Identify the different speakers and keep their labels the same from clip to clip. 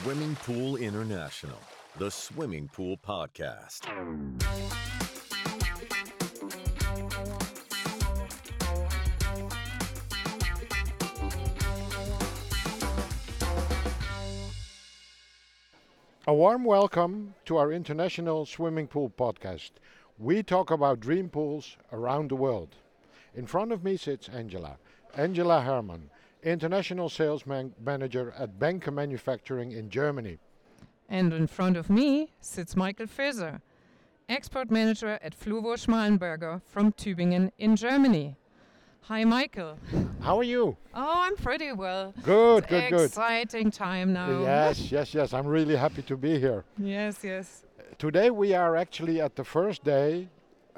Speaker 1: Swimming Pool International, the Swimming Pool Podcast.
Speaker 2: A warm welcome to our International Swimming Pool Podcast. We talk about dream pools around the world. In front of me sits Angela. Angela Herrmann, International Sales man- Manager at Benke Manufacturing in Germany.
Speaker 3: And in front of me sits Michael Feser, Export Manager at Fluvo Schmalenberger from Tübingen in Germany. Hi, Michael.
Speaker 2: How are you?
Speaker 3: Oh, I'm pretty well.
Speaker 2: Good,
Speaker 3: It's
Speaker 2: good, good.
Speaker 3: Exciting time now.
Speaker 2: Yes, yes, yes. I'm really happy to be here.
Speaker 3: Yes, yes.
Speaker 2: Today we are actually at the first day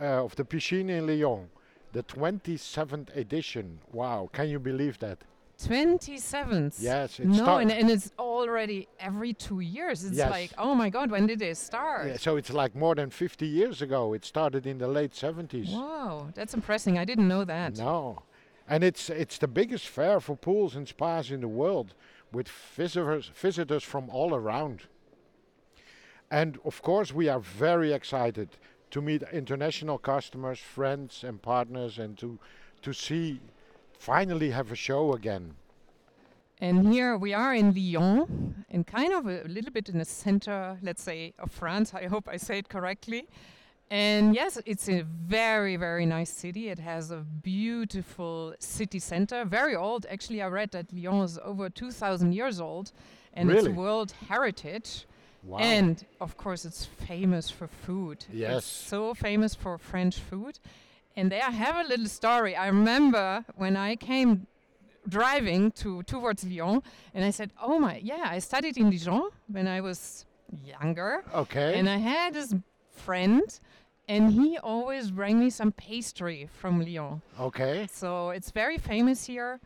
Speaker 2: uh, of the Piscine in Lyon, the 27th edition. Wow, can you believe that?
Speaker 3: 27th.
Speaker 2: Yes, it
Speaker 3: No, and, and it's already every two years. It's
Speaker 2: Yes.
Speaker 3: like, oh my God, when did they start?
Speaker 2: Yeah, so it's like more than 50 years ago. It started in the late 70s.
Speaker 3: Wow, that's impressive. I didn't know that.
Speaker 2: No. And it's it's the biggest fair for pools and spas in the world with visitors visitors from all around. And of course we are very excited to meet international customers, friends and partners and to to see finally have a show again.
Speaker 3: And here we are in Lyon, and kind of a, little bit in the center, let's say, of France. I hope I say it correctly. And yes, it's a very, very nice city. It has a beautiful city center, very old. Actually, I read that Lyon is over 2,000 years old, and
Speaker 2: Really?
Speaker 3: it's World Heritage.
Speaker 2: Wow.
Speaker 3: And of course, it's famous for food.
Speaker 2: Yes.
Speaker 3: It's so famous for French food. And there I have a little story. I remember when I came driving to towards Lyon, and I said, "Oh my, yeah, I studied in Dijon when I was younger,
Speaker 2: okay.
Speaker 3: and I had this friend, and he always bring me some pastry from Lyon.
Speaker 2: okay.
Speaker 3: So it's very famous here.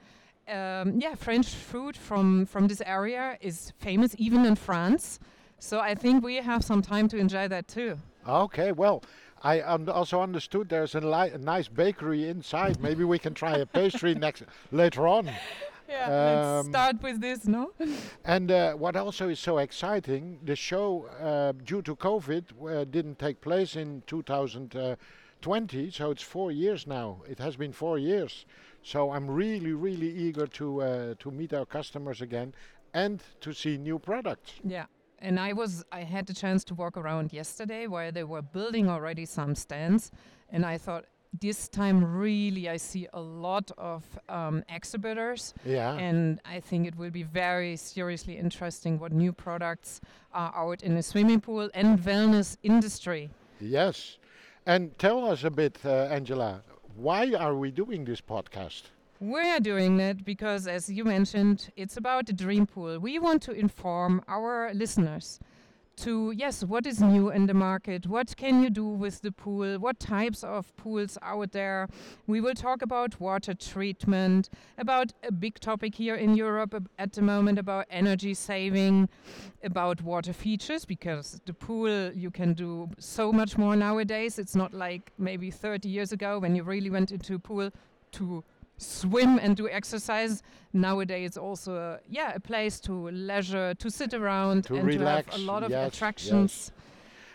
Speaker 3: Um, yeah, French food from from this area is famous even in France. So I think we have some time to enjoy that too.
Speaker 2: Okay. Well, I un- also understood there's a, li- a nice bakery inside. Maybe we can try a pastry next later on.
Speaker 3: Yeah, let's
Speaker 2: Um,
Speaker 3: start with this, no?
Speaker 2: And uh, what also is so exciting, the show, uh, due to COVID, uh, didn't take place in 2020, so it's four years now. It has been four years. So I'm really, really eager to uh, to meet our customers again and to see new products.
Speaker 3: Yeah. And I was I had the chance to walk around yesterday where they were building already some stands and I thought this time really I see a lot of um, exhibitors
Speaker 2: Yeah.
Speaker 3: and I think it will be very seriously interesting what new products are out in the swimming pool and wellness industry.
Speaker 2: yes. And tell us a bit, uh, Angela, why are we doing this podcast?
Speaker 3: We're doing that because, as you mentioned, it's about the dream pool. We want to inform our listeners to, yes, what is new in the market? What can you do with the pool? What types of pools out there? We will talk about water treatment, about a big topic here in Europe at the moment about energy saving, about water features, because the pool you can do so much more nowadays. It's not like maybe 30 years ago when you really went into a pool to swim and do exercise. Nowadays, also uh, yeah, a place to leisure, to sit around,
Speaker 2: To
Speaker 3: and
Speaker 2: relax,
Speaker 3: to have a lot of
Speaker 2: yes,
Speaker 3: attractions.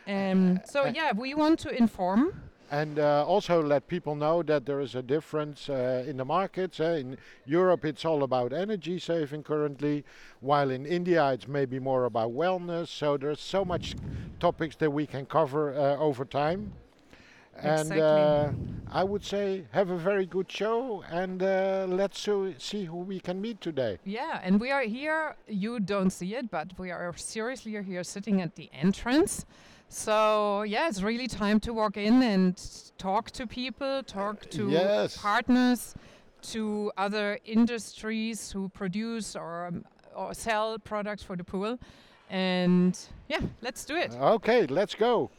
Speaker 3: Um, so yeah, we want to inform.
Speaker 2: And uh, also let people know that there is a difference uh, in the markets. Uh, in Europe, it's all about energy saving currently, while in India, it's maybe more about wellness. So there's so much topics that we can cover uh, over time. And uh,
Speaker 3: Exactly.
Speaker 2: I would say have a very good show, and uh, let's so see who we can meet today.
Speaker 3: Yeah, and we are here. You don't see it, but we are seriously here sitting at the entrance. So yeah, it's really time to walk in and talk to people, talk to
Speaker 2: yes.
Speaker 3: partners, to other industries who produce or um, or sell products for the pool. And yeah, let's do it.
Speaker 2: Okay, let's go.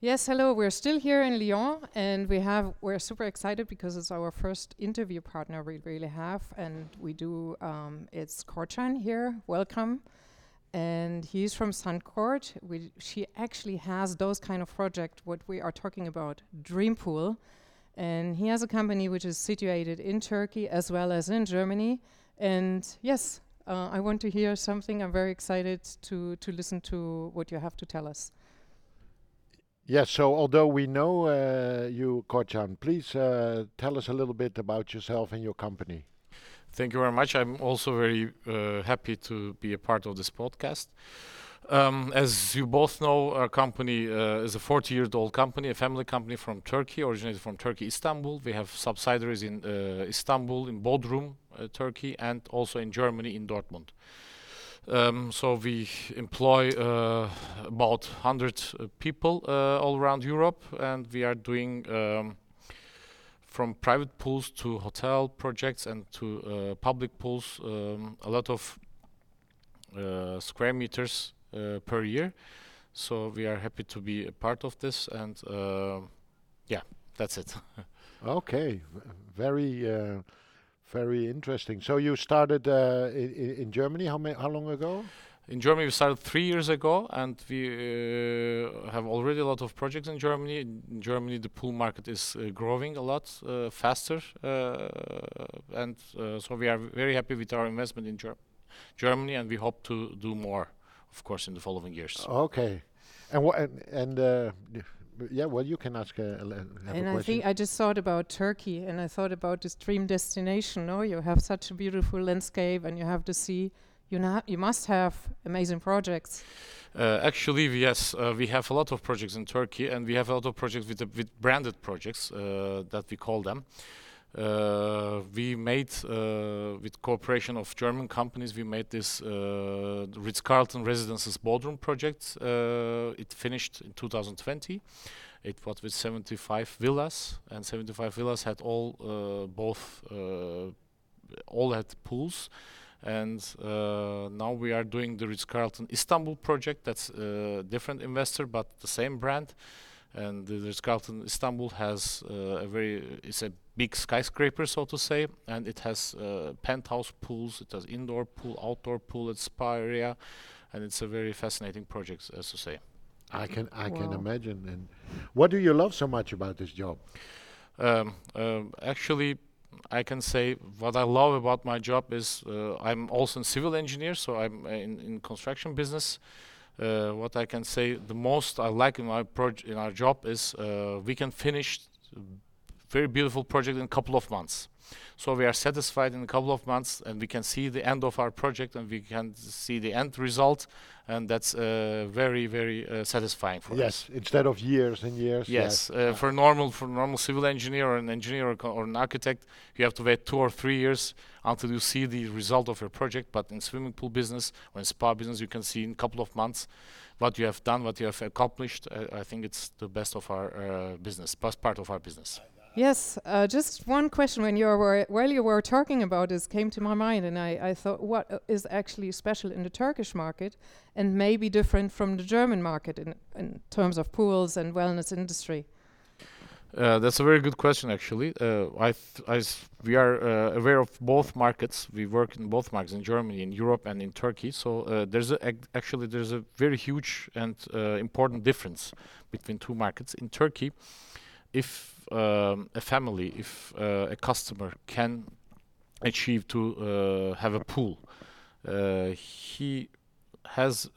Speaker 4: Yes, hello. We're still here in Lyon, and we have we're super excited because it's our first interview partner we really have, and we do. Um, it's Korcan here. Welcome, and he's from Sankurt. We she actually has those kind of project what we are talking about, Dream Pool, and he has a company which is situated in Turkey as well as in Germany. And yes, uh, I want to hear something. I'm very excited to to listen to what you have to tell us.
Speaker 2: Yes, so although we know uh, you, Korcan, please uh, tell us a little bit about yourself and your company.
Speaker 5: Thank you very much. I'm also very uh, happy to be a part of this podcast. Um, as you both know, our company uh, is a 40 year old company, a family company from Turkey, originated from Turkey, Istanbul. We have subsidiaries in uh, Istanbul, in Bodrum, uh, Turkey, and also in Germany, in Dortmund. Um, so we employ uh, about 100 uh, people uh, all around Europe, and we are doing um, from private pools to hotel projects and to uh, public pools um, a lot of uh, square meters uh, per year. So we are happy to be a part of this, and yeah, that's it.
Speaker 2: Okay, v- very, very interesting. So you started uh, in, in Germany. How many? How long ago?
Speaker 5: In Germany, we started three years ago, and we uh, have already a lot of projects in Germany. In Germany, the pool market is uh, growing a lot uh, faster, uh, and uh, so we are very happy with our investment in Ger- Germany, and we hope to do more, of course, in the following years.
Speaker 2: Okay, and what? And, and uh, yeah, well, you can ask a, a, have
Speaker 4: and
Speaker 2: a
Speaker 4: I
Speaker 2: question.
Speaker 4: think I just thought about Turkey, and I thought about this dream destination. No, you have such a beautiful landscape, and you have the sea. You know, you must have amazing projects.
Speaker 5: Uh, actually, yes, uh, we have a lot of projects in Turkey, and we have a lot of projects with the, with branded projects uh, that we call them. Uh, we made uh, with cooperation of German companies. We made this uh, Ritz Carlton Residences Bodrum project. It finished in 2020. It was with 75 villas, and 75 villas had all both all had pools and uh, now we are doing the Ritz Carlton Istanbul project. That's a different investor, but the same brand. And the Ritz Carlton Istanbul has uh, a very it's a big skyscraper, so to say, and it has uh, penthouse pools. It has indoor pool, outdoor pool, it's spa area, and it's a very fascinating project, as to say.
Speaker 2: I can, I can imagine. And what do you love so much about this job?
Speaker 5: Um, um, actually, I can say what I love about my job is uh, I'm also a civil engineer, so I'm uh, in, in construction business. Uh, what I can say the most I like in proj- in our job is uh, we can finish very beautiful project in a couple of months. So we are satisfied in a couple of months, and we can see the end of our project, and we can see the end result, and that's uh, very very uh, satisfying for us.
Speaker 2: yes, instead of years and years.
Speaker 5: Yes,
Speaker 2: Yeah.
Speaker 5: uh, for normal for normal civil engineer or an engineer or, or an architect, you have to wait two or three years until you see the result of your project. But in swimming pool business or in spa business, you can see in a couple of months what you have done, what you have accomplished. Uh, I think it's the best of our uh, business, best part of our business.
Speaker 4: Yes, uh, just one question when you were while you were talking about this came to my mind, and I, I thought, what uh, is actually special in the Turkish market, and maybe different from the German market in in terms of pools and wellness industry.
Speaker 5: Uh, that's a very good question, actually. Uh, I, we are uh, aware of both markets. We work in both markets in Germany, in Europe, and in Turkey. So uh, there's a, ac- actually there's a very huge and important difference between two markets. In Turkey, if um, a family, if uh, a customer can achieve to uh, have a pool, uh, he has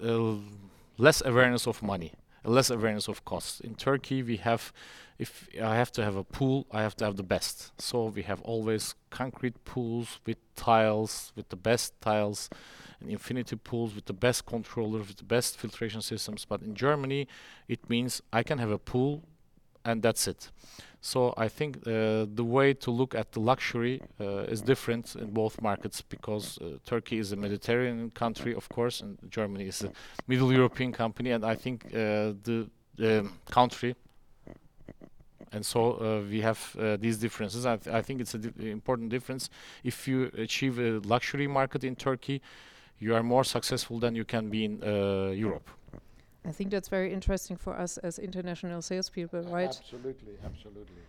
Speaker 5: less awareness of money, less awareness of costs. In Turkey, we have if I have to have a pool, I have to have the best. So we have always concrete pools with tiles, with the best tiles, and infinity pools with the best controllers, with the best filtration systems. But in Germany, it means I can have a pool, and that's it. So I think uh, the way to look at the luxury uh, is different in both markets because uh, Turkey is a Mediterranean country, of course, and Germany is a Middle European company, and I think uh, the um country and so uh, we have uh, these differences. I, th- I think it's an important difference. If you achieve a luxury market in Turkey, you are more successful than you can be in Europe.
Speaker 4: I think that's very interesting for us as international salespeople, right?
Speaker 2: Absolutely, absolutely.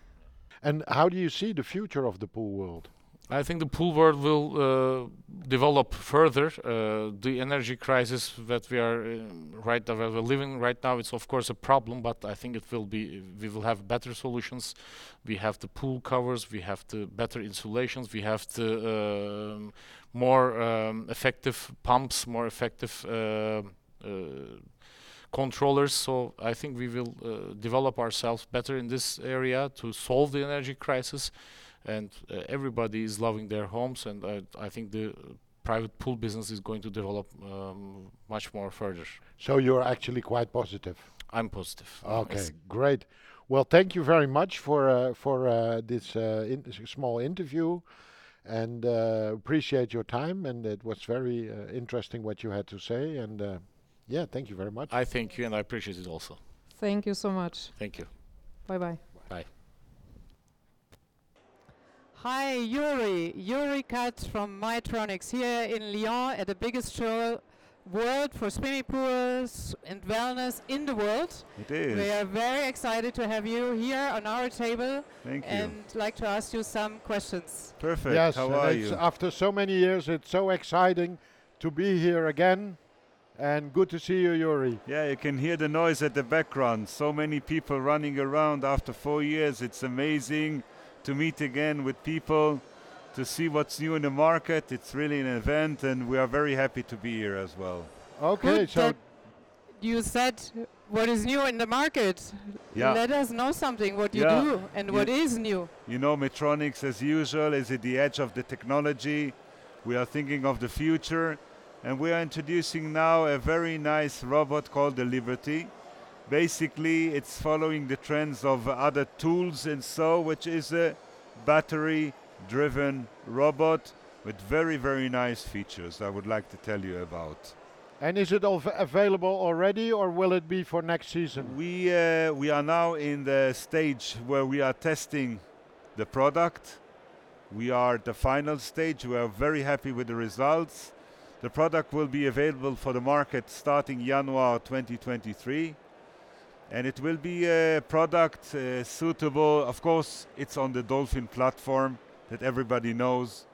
Speaker 2: And how do you see the future of the pool world?
Speaker 5: I think the pool world will uh, develop further. Uh, the energy crisis that we are uh, right now, we're living right now, it's of course a problem, but I think it will be. We will have better solutions. We have the pool covers, we have the better insulations, we have the um, more um, effective pumps, more effective. Controllers so i think we will uh, develop ourselves better in this area to solve the energy crisis and uh, everybody is loving their homes and I, I think the private pool business is going to develop um, much more further
Speaker 2: So you're actually quite positive.
Speaker 5: i'm positive
Speaker 2: Okay,
Speaker 5: Yes.
Speaker 2: great. Well, thank you very much for uh, for uh, this uh, in small interview, and uh, appreciate your time. And it was very uh, interesting what you had to say. And uh, yeah, thank you very much.
Speaker 5: i thank you and i appreciate it also
Speaker 4: Thank you so much.
Speaker 5: thank you
Speaker 4: Bye bye.
Speaker 5: bye
Speaker 6: Hi, Juri. Juri Katz from Maytronics here in Lyon at the biggest show world for swimming pools and wellness in the world.
Speaker 7: It is.
Speaker 6: We are very excited to have you here on our table
Speaker 7: Thank you.
Speaker 6: and like to ask you some questions.
Speaker 7: Perfect.
Speaker 2: yes,
Speaker 7: How are you?
Speaker 2: after so many years, it's so exciting to be here again, and good to see you, Juri.
Speaker 7: Yeah, you can hear the noise at the background. So many people running around after four years. It's amazing to meet again with people, to see what's new in the market. It's really an event, and we are very happy to be here as well.
Speaker 2: Okay,
Speaker 6: Good
Speaker 2: so
Speaker 6: you said what is new in the market.
Speaker 7: Yeah.
Speaker 6: Let us know something what you
Speaker 7: Yeah.
Speaker 6: do and
Speaker 7: Yeah.
Speaker 6: what is new.
Speaker 7: You know, Maytronics, as usual, is at the edge of the technology. We are thinking of the future, and we are introducing now a very nice robot called the Liberty. Basically, it's following the trends of other tools and so, which is a battery-driven robot with very, very nice features. I would like to tell you about.
Speaker 2: and is it av- available already, or will it be for next season?
Speaker 7: We uh, we are now in the stage where we are testing the product. We are at the final stage. We are very happy with the results. The product will be available for the market starting January 2023. And it will be a product uh, suitable, of course, it's on the Dolphin platform that everybody knows.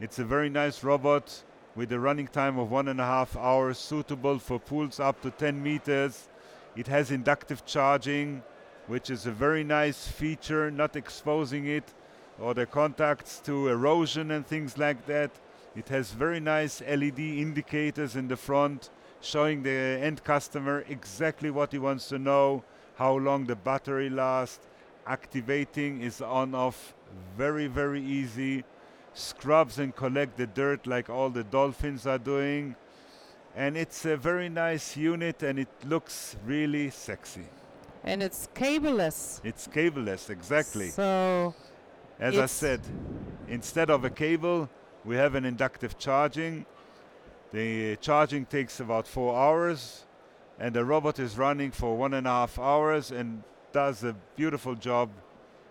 Speaker 7: It's a very nice robot with a running time of one and a half hours, suitable for pools up to 10 meters. It has inductive charging, which is a very nice feature, not exposing it or the contacts to erosion and things like that. It has very nice LED indicators in the front, showing the end customer exactly what he wants to know, how long the battery lasts. Activating is on off very, very easy. Scrubs and collect the dirt like all the dolphins are doing. And it's a very nice unit and it looks really sexy.
Speaker 6: And it's cableless.
Speaker 7: It's cableless, exactly.
Speaker 6: So
Speaker 7: As I said, instead of a cable, we have an inductive charging. The charging takes about four hours, and the robot is running for one and a half hours and does a beautiful job.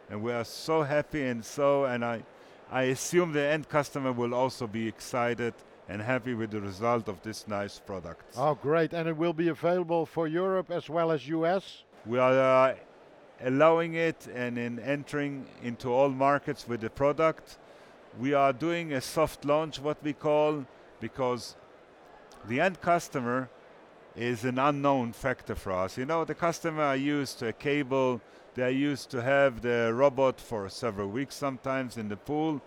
Speaker 7: And we are so happy and so, and I, I assume the end customer will also be excited and happy with the result of this nice product.
Speaker 2: Oh, great! And it will be available for Europe as well as US.
Speaker 7: We are uh, allowing it and in entering into all markets with the product. We are doing a soft launch, what we call, because the end customer is an unknown factor for us. You know, the customer are used to a cable, they are used to have the robot for several weeks sometimes in the pool.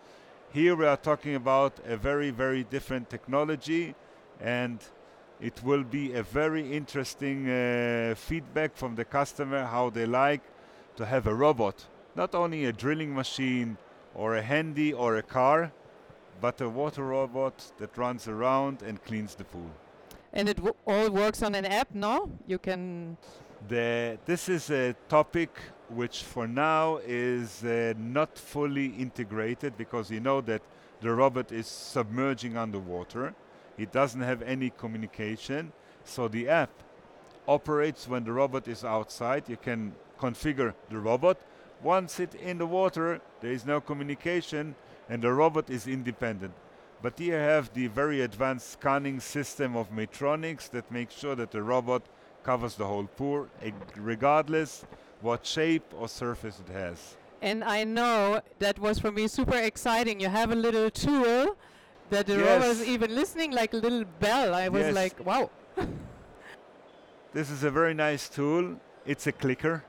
Speaker 7: Here we are talking about a very, very different technology and it will be a very interesting uh, feedback from the customer how they like to have a robot, not only a drilling machine or a handy or a car, but a water robot that runs around and cleans the pool.
Speaker 6: and it w- all works on an app, no? You can
Speaker 7: The, this is a topic which for now is uh, not fully integrated because you know that the robot is submerging underwater. It doesn't have any communication. So the app operates when the robot is outside. You can configure the robot. Once it's in the water, there is no communication and the robot is independent. But here you have the very advanced scanning system of Maytronics that makes sure that the robot covers the whole pool, regardless what shape or surface it has.
Speaker 6: And I know that was for me super exciting. You have a little tool that the
Speaker 7: Yes.
Speaker 6: robot is even listening like a little bell. I was
Speaker 7: Yes.
Speaker 6: like, wow.
Speaker 7: This is a very nice tool. It's a clicker.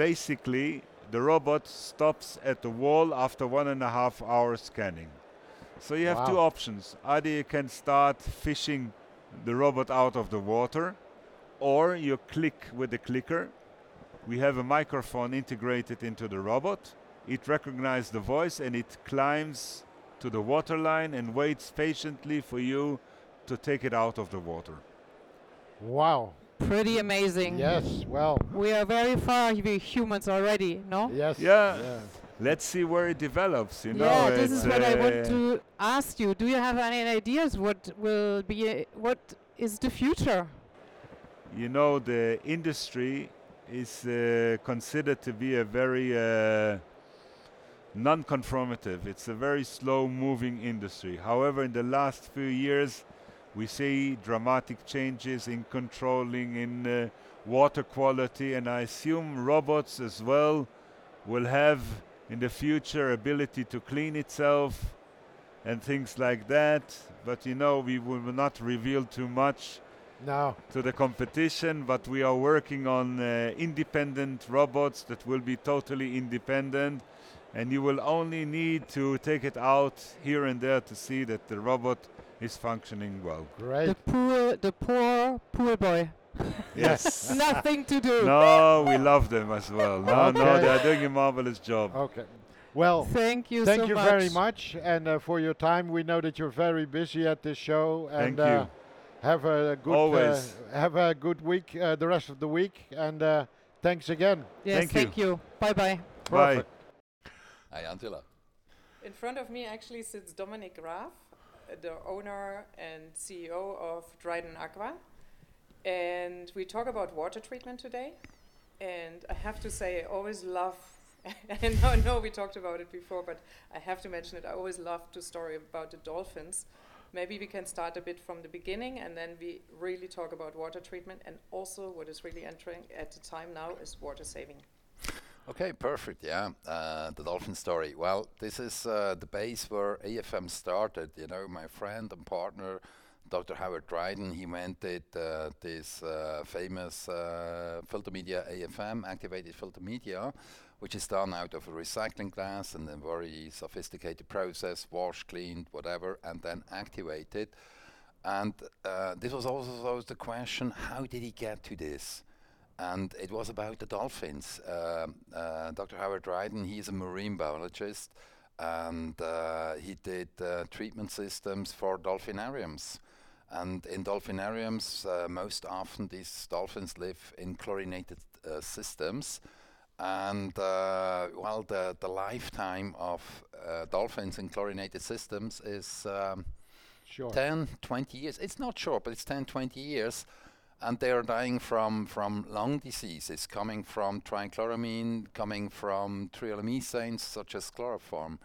Speaker 7: Basically, the robot stops at the wall after one and a half hours scanning. So you have two options. Either you can start fishing the robot out of the water, or you click with the clicker. We have a microphone integrated into the robot. It recognizes the voice and it climbs to the water line and waits patiently for you to take it out of the water.
Speaker 2: Wow.
Speaker 6: Pretty amazing.
Speaker 2: Yes. Well.
Speaker 6: We are very far, we humans already, no?
Speaker 2: Yes.
Speaker 7: Yeah.
Speaker 2: yeah.
Speaker 7: let's see where it develops. You know,
Speaker 6: yeah, this is what I want
Speaker 7: uh,
Speaker 6: to ask you. Do you have any ideas what will be, uh, what is the future?
Speaker 7: You know, the industry is uh, considered to be a very uh, non-conformative. It's a very slow-moving industry. However, in the last few years, we see dramatic changes in controlling in uh, water quality, and I assume robots as well will have in the future ability to clean itself and things like that. But you know, we will not reveal too much
Speaker 2: No.
Speaker 7: to the competition, but we are working on uh, independent robots that will be totally independent. And you will only need to take it out here and there to see that the robot is functioning well.
Speaker 2: Great.
Speaker 6: The poor, the poor pool boy.
Speaker 7: Yes.
Speaker 6: Nothing to do.
Speaker 7: no, we love them as well. No, no, they are doing a marvelous job.
Speaker 2: Okay. Well.
Speaker 6: Thank you
Speaker 2: Thank
Speaker 6: so
Speaker 2: you
Speaker 6: much.
Speaker 2: very much, and uh, for your time. We know that you're very busy at this show, and
Speaker 7: Thank you.
Speaker 2: uh, have a good
Speaker 7: Always.
Speaker 2: Uh, have a good week, uh, the rest of the week, and uh, thanks again.
Speaker 6: Yes,
Speaker 7: Thank
Speaker 6: thank,
Speaker 7: you.
Speaker 6: you. Bye bye.
Speaker 7: Bye.
Speaker 8: Hi, Angela.
Speaker 4: In front of me actually sits Dominik Graf, uh, the owner and CEO of Dryden Aqua. And we talk about water treatment today. And I have to say, I always love, and I know, we talked about it before, but I have to mention it. I always love the story about the dolphins. Maybe we can start a bit from the beginning and then we really talk about water treatment. And also, what is really entering at the time now is water saving.
Speaker 8: Okay, perfect. Yeah, uh, the dolphin story. Well, this is uh, the base where AFM started. You know, my friend and partner, Dr. Howard Dryden, he invented uh, this uh, famous uh, filter media AFM, activated filter media, which is done out of a recycling glass and a very sophisticated process, washed, cleaned, whatever, and then activated. And uh, this was also the question: How did he get to this? And it was about the dolphins. Um uh, Dr. Howard Dryden, he is a marine biologist, and uh, he did uh, treatment systems for dolphinariums. And in dolphinariums, uh, most often these dolphins live in chlorinated uh, systems. And uh, well, the, the lifetime of uh, dolphins in chlorinated systems is um,
Speaker 2: Sure.
Speaker 8: 10, 20 years. It's not short, but it's 10, 20 years. And they are dying from, from lung diseases, coming from trichloramine, coming from trihalomethanes, such as chloroform.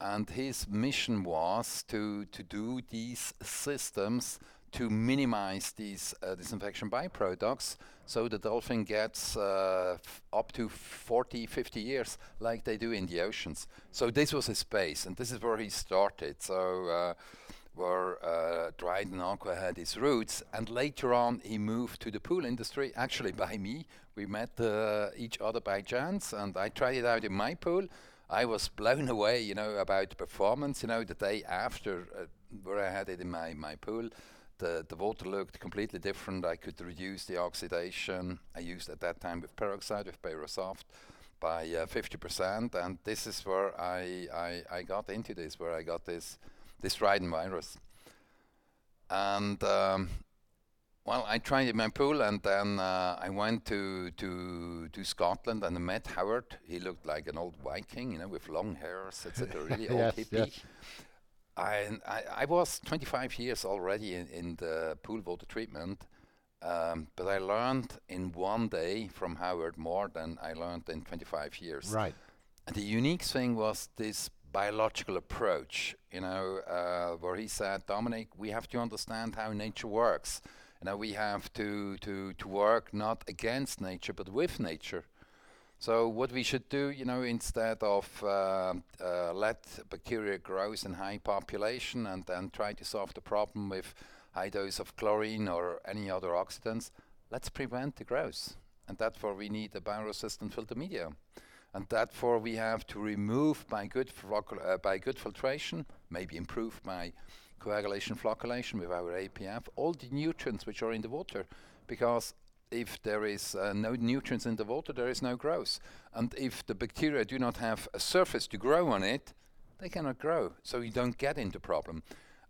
Speaker 8: And his mission was to, to do these systems to minimize these uh, disinfection byproducts so the dolphin gets uh, up to 40, 50 years like they do in the oceans. So this was his base, and this is where he started. So uh, where uh, Dryden Aqua had his roots, and later on he moved to the pool industry. Actually, by me, we met uh, each other by chance, and I tried it out in my pool. I was blown away, you know, about the performance. You know, the day after, uh, where I had it in my my pool, the the water looked completely different. I could reduce the oxidation. I used at that time with peroxide with Bayrosoft by uh, 50%, and this is where I, I I got into this, where I got this this Dryden virus. And um, well, I tried in my pool, and then uh, I went to to to Scotland and I met Howard. He looked like an old Viking, you know, with long hair, hairs, etc. Really old
Speaker 2: Yes,
Speaker 8: hippie.
Speaker 2: yes.
Speaker 8: I, I I was 25 years already in, in the pool water treatment, um, but I learned in one day from Howard more than I learned in 25 years.
Speaker 2: Right.
Speaker 8: And the unique thing was this biological approach, you know, uh, where he said, Dominik, we have to understand how nature works. You know, we have to, to, to work not against nature, but with nature. So what we should do, you know, instead of uh, uh, let bacteria grow in high population and then try to solve the problem with high dose of chlorine or any other oxidants, let's prevent the growth. And therefore we need a bioresistant filter media. And therefore we have to remove by good, uh, by good filtration, maybe improve by coagulation flocculation with our APF, all the nutrients which are in the water. Because if there is uh, no nutrients in the water, there is no growth. And if the bacteria do not have a surface to grow on it, they cannot grow. So you don't get into problem.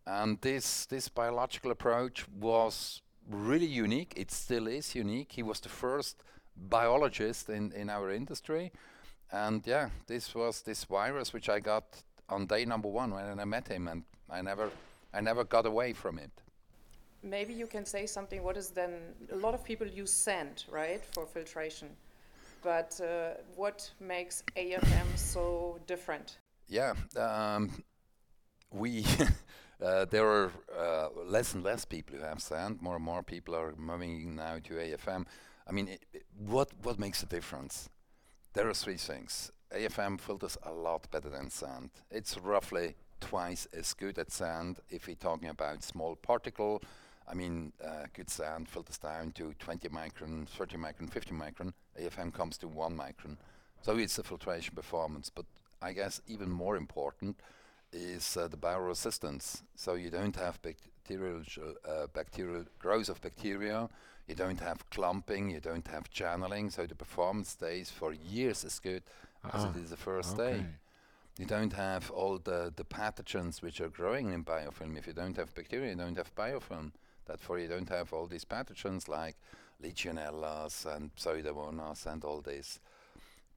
Speaker 8: And this this biological approach was really unique. It still is unique. He was the first biologist in, in our industry. And yeah, this was this virus which I got on day number one when I met him and I never I never got away from it
Speaker 4: maybe you can say something. What is then? A lot of people use sand, right, for filtration. But uh, what makes AFM so different?
Speaker 8: Yeah, um, we uh, there are uh, less and less people who have sand. More and more people are moving now to AFM. I mean, it, it, what what makes a difference? There are three things. AFM filters a lot better than sand. It's roughly twice as good at sand if we're talking about small particle I mean, uh, good sand filters down to 20 micron, 30 micron, 50 micron. AFM comes to 1 micron. So it's the filtration performance. But I guess even more important is uh, the bioresistance. So you don't have bacterial, uh, bacterial growth of bacteria, you don't have clumping, you don't have channeling, so the performance stays for years as good as it ah, the first okay. day. You don't have all the, the pathogens which are growing in biofilm. If you don't have bacteria, you don't have biofilm. Therefore, you don't have all these pathogens like Legionellas and Pseudomonas and all this.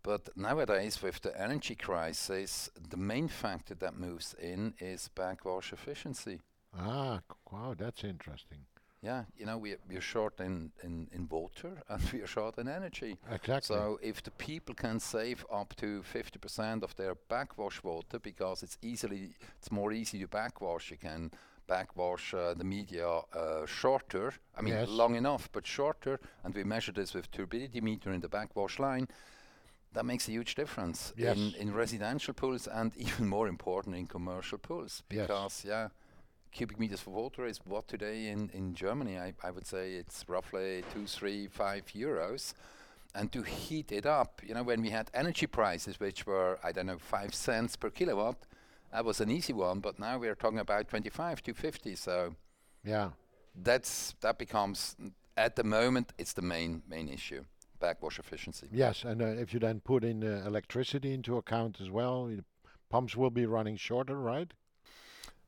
Speaker 8: But nowadays, with the energy crisis, the main factor that moves in is backwash efficiency.
Speaker 2: Ah, wow, that's interesting.
Speaker 8: Yeah, you know, we, we're short in, in, in water and we are short in energy.
Speaker 2: Exactly.
Speaker 8: So if the people can save up to 50% of their backwash water because it's easily, it's more easy to backwash, you can backwash uh, the media uh, shorter, I mean yes. long enough, but shorter, and we measure this with turbidity meter in the backwash line, that makes a huge difference yes. in, in residential pools and even more important in commercial pools because, yes. yeah, cubic meters for water is what today in, in Germany, I, I would say it's roughly two, three, five euros. And to heat it up, you know, when we had energy prices which were, I don't know, five cents per kilowatt, that was an easy one, but now we're talking about 25 to 50. So
Speaker 2: yeah,
Speaker 8: that's that becomes at the moment it's the main main issue backwash efficiency.
Speaker 2: Yes, and uh, if you then put in uh, electricity into account as well, pumps will be running shorter, right?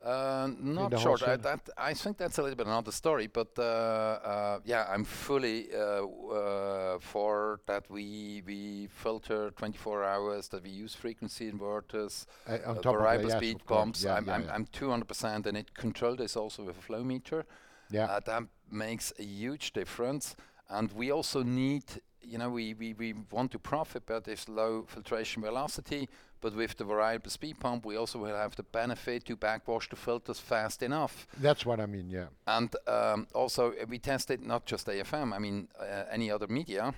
Speaker 8: Uh, not short. I, that, I think that's a little bit another story, but uh, uh, yeah, I'm fully uh, uh, for that. We we filter 24 hours. That we use frequency inverters,
Speaker 2: uh,
Speaker 8: variable yes, speed pumps. Yeah, I'm, yeah, I'm, yeah. I'm 200% and it. Control this also with a flow meter.
Speaker 2: Yeah,
Speaker 8: that makes a huge difference. And we also need you know, we, we, we want to profit by this low filtration velocity, but with the variable speed pump, we also will have the benefit to backwash the filters fast enough.
Speaker 2: That's what I mean, yeah.
Speaker 8: And um, also, uh, we tested not just AFM, I mean, uh, any other media.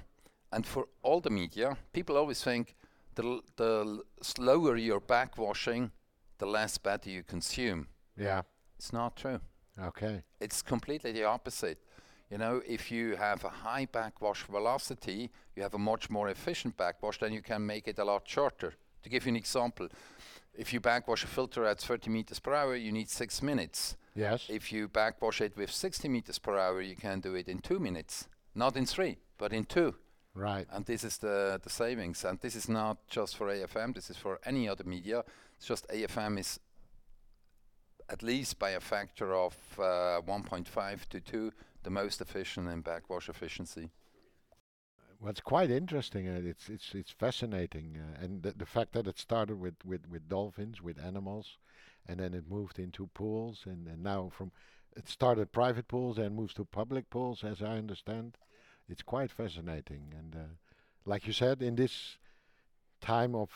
Speaker 8: And for all the media, people always think the, the slower you're backwashing, the less better you consume.
Speaker 2: Yeah.
Speaker 8: It's not true.
Speaker 2: Okay.
Speaker 8: It's completely the opposite. You know, if you have a high backwash velocity, you have a much more efficient backwash, then you can make it a lot shorter. To give you an example, if you backwash a filter at 30 meters per hour, you need six minutes.
Speaker 2: Yes.
Speaker 8: If you backwash it with 60 meters per hour, you can do it in two minutes. Not in three, but in two.
Speaker 2: Right.
Speaker 8: And this is the, the savings. And this is not just for AFM, this is for any other media. It's just AFM is at least by a factor of uh, 1.5 to 2 the most efficient in backwash efficiency.
Speaker 2: What's quite interesting, uh, it's it's it's fascinating, uh, and the, the fact that it started with, with, with dolphins, with animals, and then it moved into pools, and, and now from it started private pools and moves to public pools, as I understand. It's quite fascinating, and uh, like you said, in this time of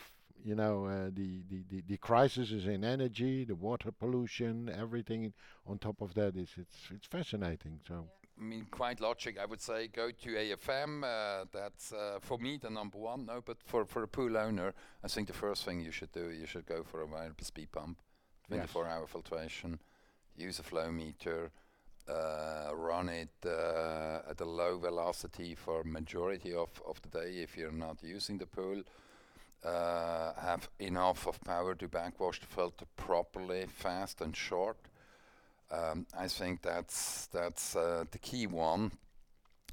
Speaker 2: you know uh, the, the, the the crisis is in energy, the water pollution, everything on top of that is it's it's fascinating. So.
Speaker 8: I mean, quite logic. I would say go to AFM. Uh, that's uh, for me the number one. No, but for for a pool owner, I think the first thing you should do, you should go for a variable speed pump, 24-hour filtration, use a flow meter, uh, run it uh, at a low velocity for majority of of the day if you're not using the pool. Uh, have enough of power to backwash the filter properly, fast and short um, I think that's that's uh, the key one.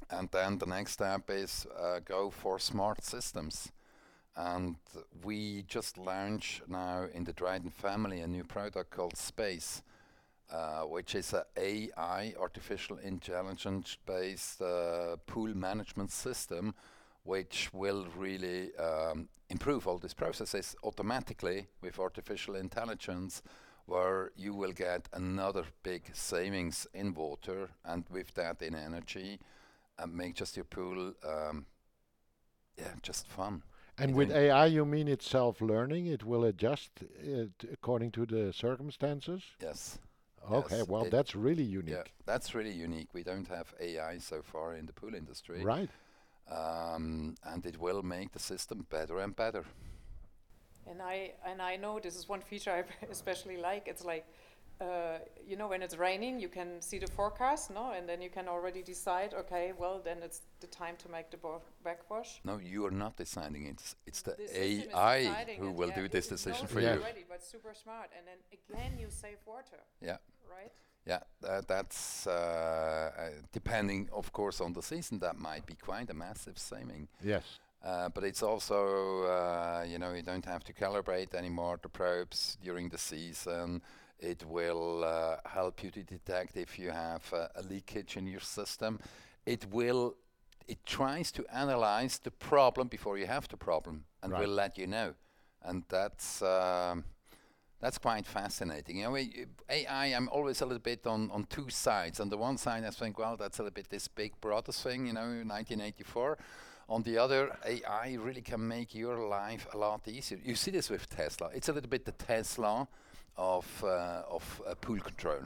Speaker 8: And then the next step is uh, go for smart systems. And we just launched now in the Dryden family a new product called Space, uh, which is an AI, artificial intelligence-based uh, pool management system, which will really um, improve all these processes automatically with artificial intelligence where you will get another big savings in water and with that in energy and make just your pool um, yeah just fun.
Speaker 2: And with AI you mean it's self-learning? It will adjust it according to the circumstances?
Speaker 8: Yes.
Speaker 2: Okay
Speaker 8: yes,
Speaker 2: well that's really unique. Yeah,
Speaker 8: that's really unique. We don't have AI so far in the pool industry.
Speaker 2: Right.
Speaker 8: Um, and it will make the system better and better
Speaker 4: and I and I know this is one feature I especially like. It's like, uh, you know, when it's raining, you can see the forecast, no, and then you can already decide. Okay, well, then it's the time to make the backwash.
Speaker 8: No, you are not deciding it. It's, it's the, the AI who will do this decision for you.
Speaker 4: Already, but super smart, and then again you save water.
Speaker 8: Yeah.
Speaker 4: Right.
Speaker 8: Yeah, uh, that's uh, uh, depending, of course, on the season. That might be quite a massive saving.
Speaker 2: Yes.
Speaker 8: Uh, but it's also, uh, you know, you don't have to calibrate anymore the probes during the season. It will uh, help you to detect if you have a leakage in your system. It will, it tries to analyze the problem before you have the problem and right. will let you know. And that's, um, that's quite fascinating. You know, AI, I'm always a little bit on, on two sides. On the one side, I think, well, that's a little bit this big brother thing, you know, 1984. On the other, AI really can make your life a lot easier. You see this with Tesla. It's a little bit the Tesla of uh, of uh, pool control.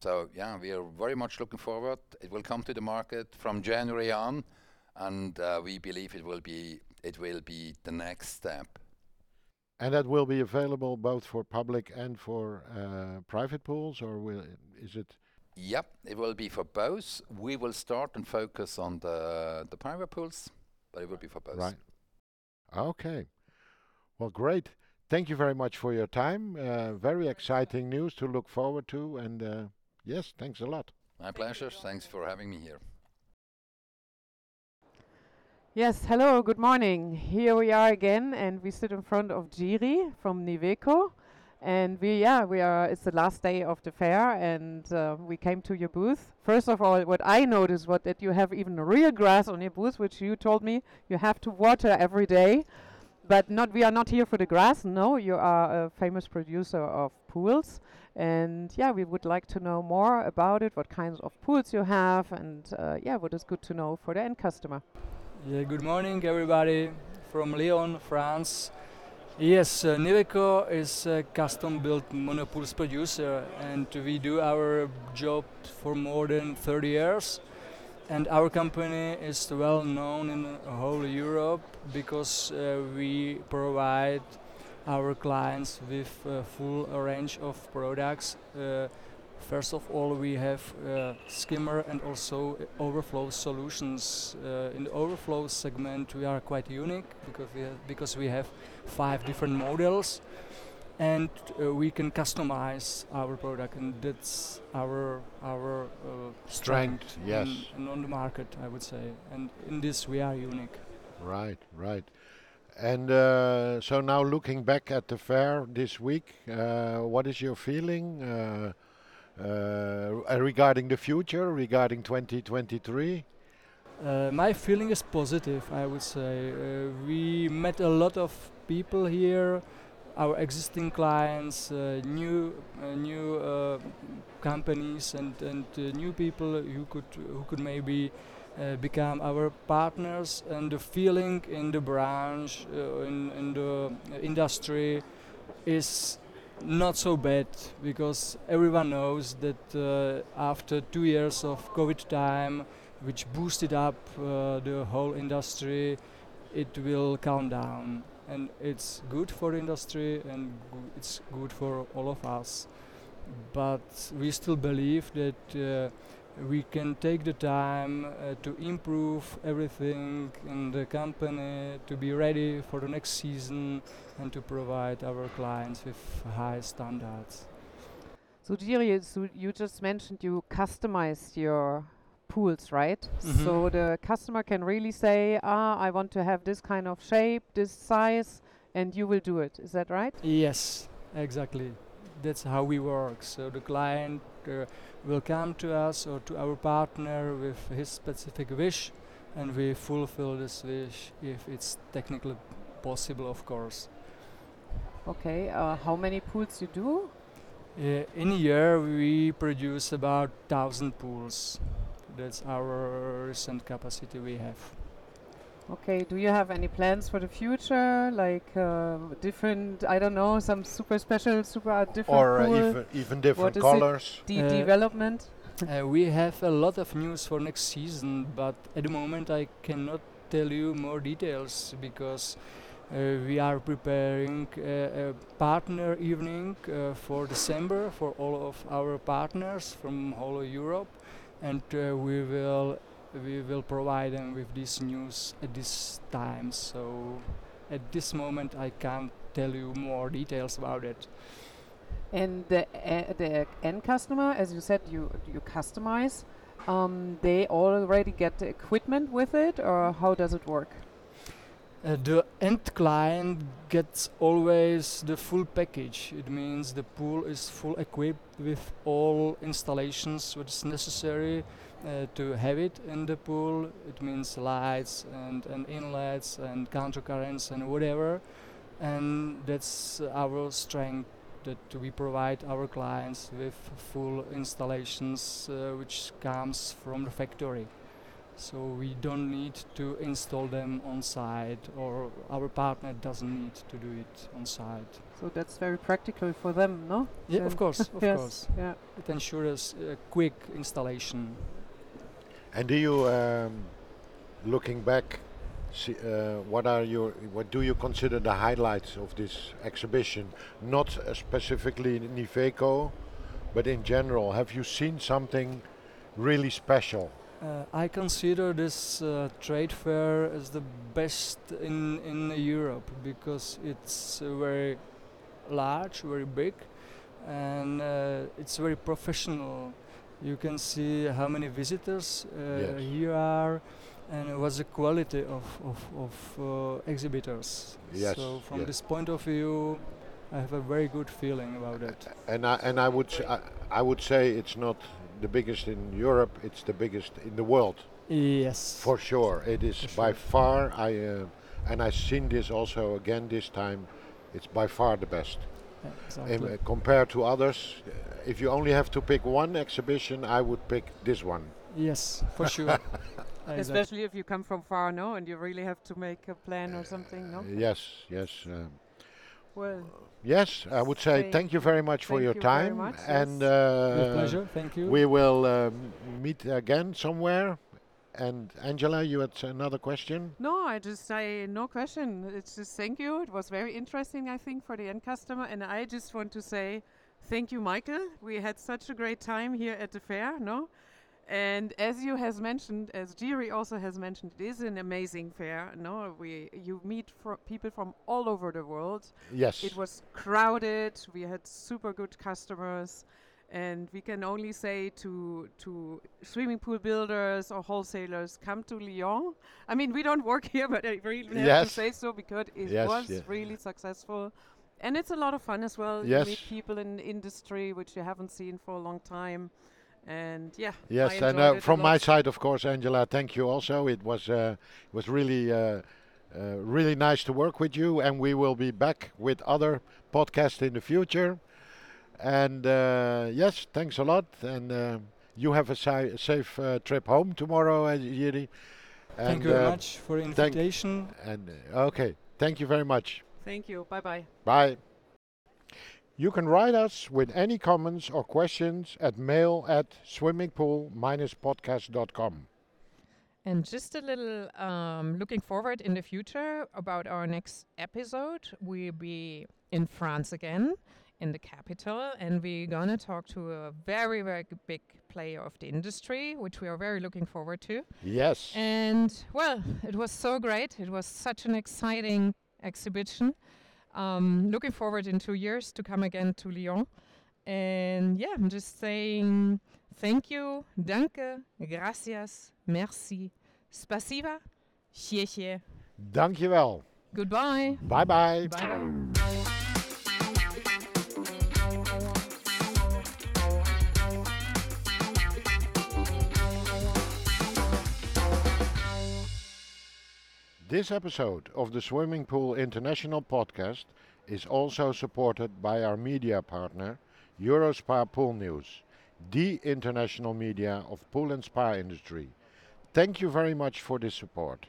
Speaker 8: So yeah, we are very much looking forward. It will come to the market from January on, and uh, we believe it will be it will be the next step.
Speaker 2: And that will be available both for public and for uh, private pools, or will is it?
Speaker 8: Yep, it will be for both. We will start and focus on the the private pools, but it will be for both.
Speaker 2: Right. Okay. Well, great. Thank you very much for your time. Uh, very exciting news to look forward to, and uh, yes, thanks a lot.
Speaker 8: My pleasure. Thanks for having me here.
Speaker 6: Yes, hello, good morning. Here we are again, and we sit in front of Jiri from NIVEKO. And we, yeah, we are. It's the last day of the fair, and uh, we came to your booth. First of all, what I noticed was that you have even real grass on your booth, which you told me you have to water every day. But not, we are not here for the grass. No, you are a famous producer of pools, and yeah, we would like to know more about it. What kinds of pools you have, and uh, yeah, what is good to know for the end customer.
Speaker 9: Yeah, good morning, everybody from Lyon, France. Yes, uh, NIVEKO is a custom-built monopools producer, and we do our job for more than 30 years. And our company is well known in whole Europe because uh, we provide our clients with a full range of products. Uh, First of all, we have uh, skimmer and also overflow solutions. Uh, in the overflow segment, we are quite unique because we have, because we have five different models, and uh, we can customize our product, and that's our our uh, strength.
Speaker 2: strength yes,
Speaker 9: and on the market, I would say, and in this we are unique.
Speaker 2: Right, right. And uh, so now looking back at the fair this week, uh, what is your feeling? Uh, regarding the future, regarding 2023?
Speaker 9: Uh, my feeling is positive, I would say. Uh, we met a lot of people here, our existing clients, uh, new uh, new uh, companies, and and new people who could who could maybe become our partners. And the feeling in the branch, in in the industry, is not so bad because everyone knows that uh, after two years of COVID time, which boosted up uh, the whole industry, it will calm down, and it's good for industry and it's good for all of us. But we still believe that uh, we can take the time uh, to improve everything in the company to be ready for the next season and to provide our clients with high standards.
Speaker 6: So Jiri, so you just mentioned you customized your pools, right?
Speaker 9: Mhm.
Speaker 6: So the customer can really say, ah, I want to have this kind of shape, this size, and you will do it. Is that right?
Speaker 9: Yes, exactly. That's how we work. So the client uh, will come to us or to our partner with his specific wish, and we fulfill this wish if it's technically possible, of course.
Speaker 6: Okay. Uh, how many pools you do?
Speaker 9: Uh, in a year, we produce about thousand pools. That's our recent capacity we have.
Speaker 6: Okay. Do you have any plans for the future, like uh, different? I don't know, some super special, super different
Speaker 2: Or uh,
Speaker 6: pool
Speaker 2: even, even different
Speaker 6: is it?
Speaker 2: colors.
Speaker 6: de-
Speaker 9: Uh,
Speaker 6: development?
Speaker 9: Uh, we have a lot of news for next season, but at the moment I cannot tell you more details because uh, we are preparing uh, a partner evening uh, for December for all of our partners from all of Europe, and uh, we will we will provide them with this news at this time. So at this moment I can't tell you more details about it.
Speaker 6: And the uh, the end customer, as you said, you you customize. Um, they already get the equipment with it, or how does it work?
Speaker 9: Uh, the end client gets always the full package. It means the pool is full equipped with all installations which is necessary uh, to have it in the pool. It means lights and, and inlets and countercurrents and whatever. And that's our strength that we provide our clients with full installations uh, which comes from the factory so we don't need to install them on site or our partner doesn't need to do it on site
Speaker 6: So that's very practical for them, no?
Speaker 9: yeah
Speaker 6: Then-
Speaker 9: of course of
Speaker 6: yes,
Speaker 9: course
Speaker 6: Yeah.
Speaker 9: it ensures a quick installation
Speaker 2: And do you, um, looking back, see, uh, what are your, what do you consider the highlights of this exhibition? Not uh, specifically NIVEKO, but in general. Have you seen something really special?
Speaker 9: Uh, I consider this uh, trade fair as the best in in Europe because it's uh, very large, very big, and uh, it's very professional. You can see how many visitors uh,
Speaker 2: Yes.
Speaker 9: here are, and what's the quality of of, of uh, exhibitors.
Speaker 2: Yes,
Speaker 9: So from
Speaker 2: yes.
Speaker 9: this point of view, I have a very good feeling about it.
Speaker 2: And I, and I would I, I would say it's not the biggest in Europe. It's the biggest in the world
Speaker 9: Yes.
Speaker 2: for sure. It is
Speaker 9: For
Speaker 2: by far. I uh, and I've seen this also again this time. It's by far the best.
Speaker 9: Yeah,
Speaker 2: Um,
Speaker 9: exactly.
Speaker 2: uh, compared to others, uh, if you only have to pick one exhibition, I would pick this one.
Speaker 9: yes, for sure.
Speaker 6: Especially if you come from far, no, and you really have to make a plan or something, no?
Speaker 2: Yes, yes. Um,
Speaker 6: Well,
Speaker 2: yes, I would say
Speaker 6: Say
Speaker 2: thank you very much for your
Speaker 6: you very
Speaker 2: time.
Speaker 6: much,
Speaker 2: And
Speaker 6: yes.
Speaker 2: uh,
Speaker 9: With pleasure. Thank you.
Speaker 2: we will um, meet again somewhere. And Angela, you had another question?
Speaker 6: no, I just say no question. It's just thank you. It was very interesting, I think, for the end customer. And I just want to say thank you, Michael. We had such a great time here at the fair, no? And as you has mentioned, as Jiri also has mentioned, it is an amazing fair. No, we you meet fro- people from all over the world.
Speaker 2: Yes.
Speaker 6: It was crowded. We had super good customers, and we can only say to to swimming pool builders or wholesalers, come to Lyon. I mean, we don't work here, but I really have to say so because it
Speaker 2: Yes,
Speaker 6: was really successful, and it's a lot of fun as well.
Speaker 2: Yes.
Speaker 6: You meet people in the industry which you haven't seen for a long time, and yeah. I
Speaker 2: Yes, and uh,
Speaker 6: it
Speaker 2: from my side, of course, Angela, thank you also. It was uh, it was really uh, uh, really nice to work with you, and we will be back with other podcasts in the future. And uh, yes, thanks a lot, and uh, you have a si- safe uh, trip home tomorrow, Jiri.
Speaker 9: Thank you very
Speaker 2: uh,
Speaker 9: much for the
Speaker 2: thank-
Speaker 9: invitation.
Speaker 2: And uh, okay, thank you very much.
Speaker 6: Thank you. Bye bye
Speaker 2: bye. You can write us with any comments or questions at mail at swimmingpool-podcast.com.
Speaker 3: And just a little um, looking forward in the future about our next episode. We'll be in France again, in the capital, and we're gonna talk to a very, very big player of the industry, which we are very looking forward to.
Speaker 2: Yes.
Speaker 3: And well, it was so great. It was such an exciting exhibition. Um, looking forward in two years to come again to Lyon. And yeah, I'm just saying thank you, danke, gracias, merci, spasiba, xie
Speaker 2: Dankjewel.
Speaker 3: Goodbye.
Speaker 2: Bye bye.
Speaker 3: Bye bye.
Speaker 2: This episode of the Swimming Pool International podcast is also supported by our media partner, Eurospa Pool News, the international media of pool and spa industry. Thank you very much for this support.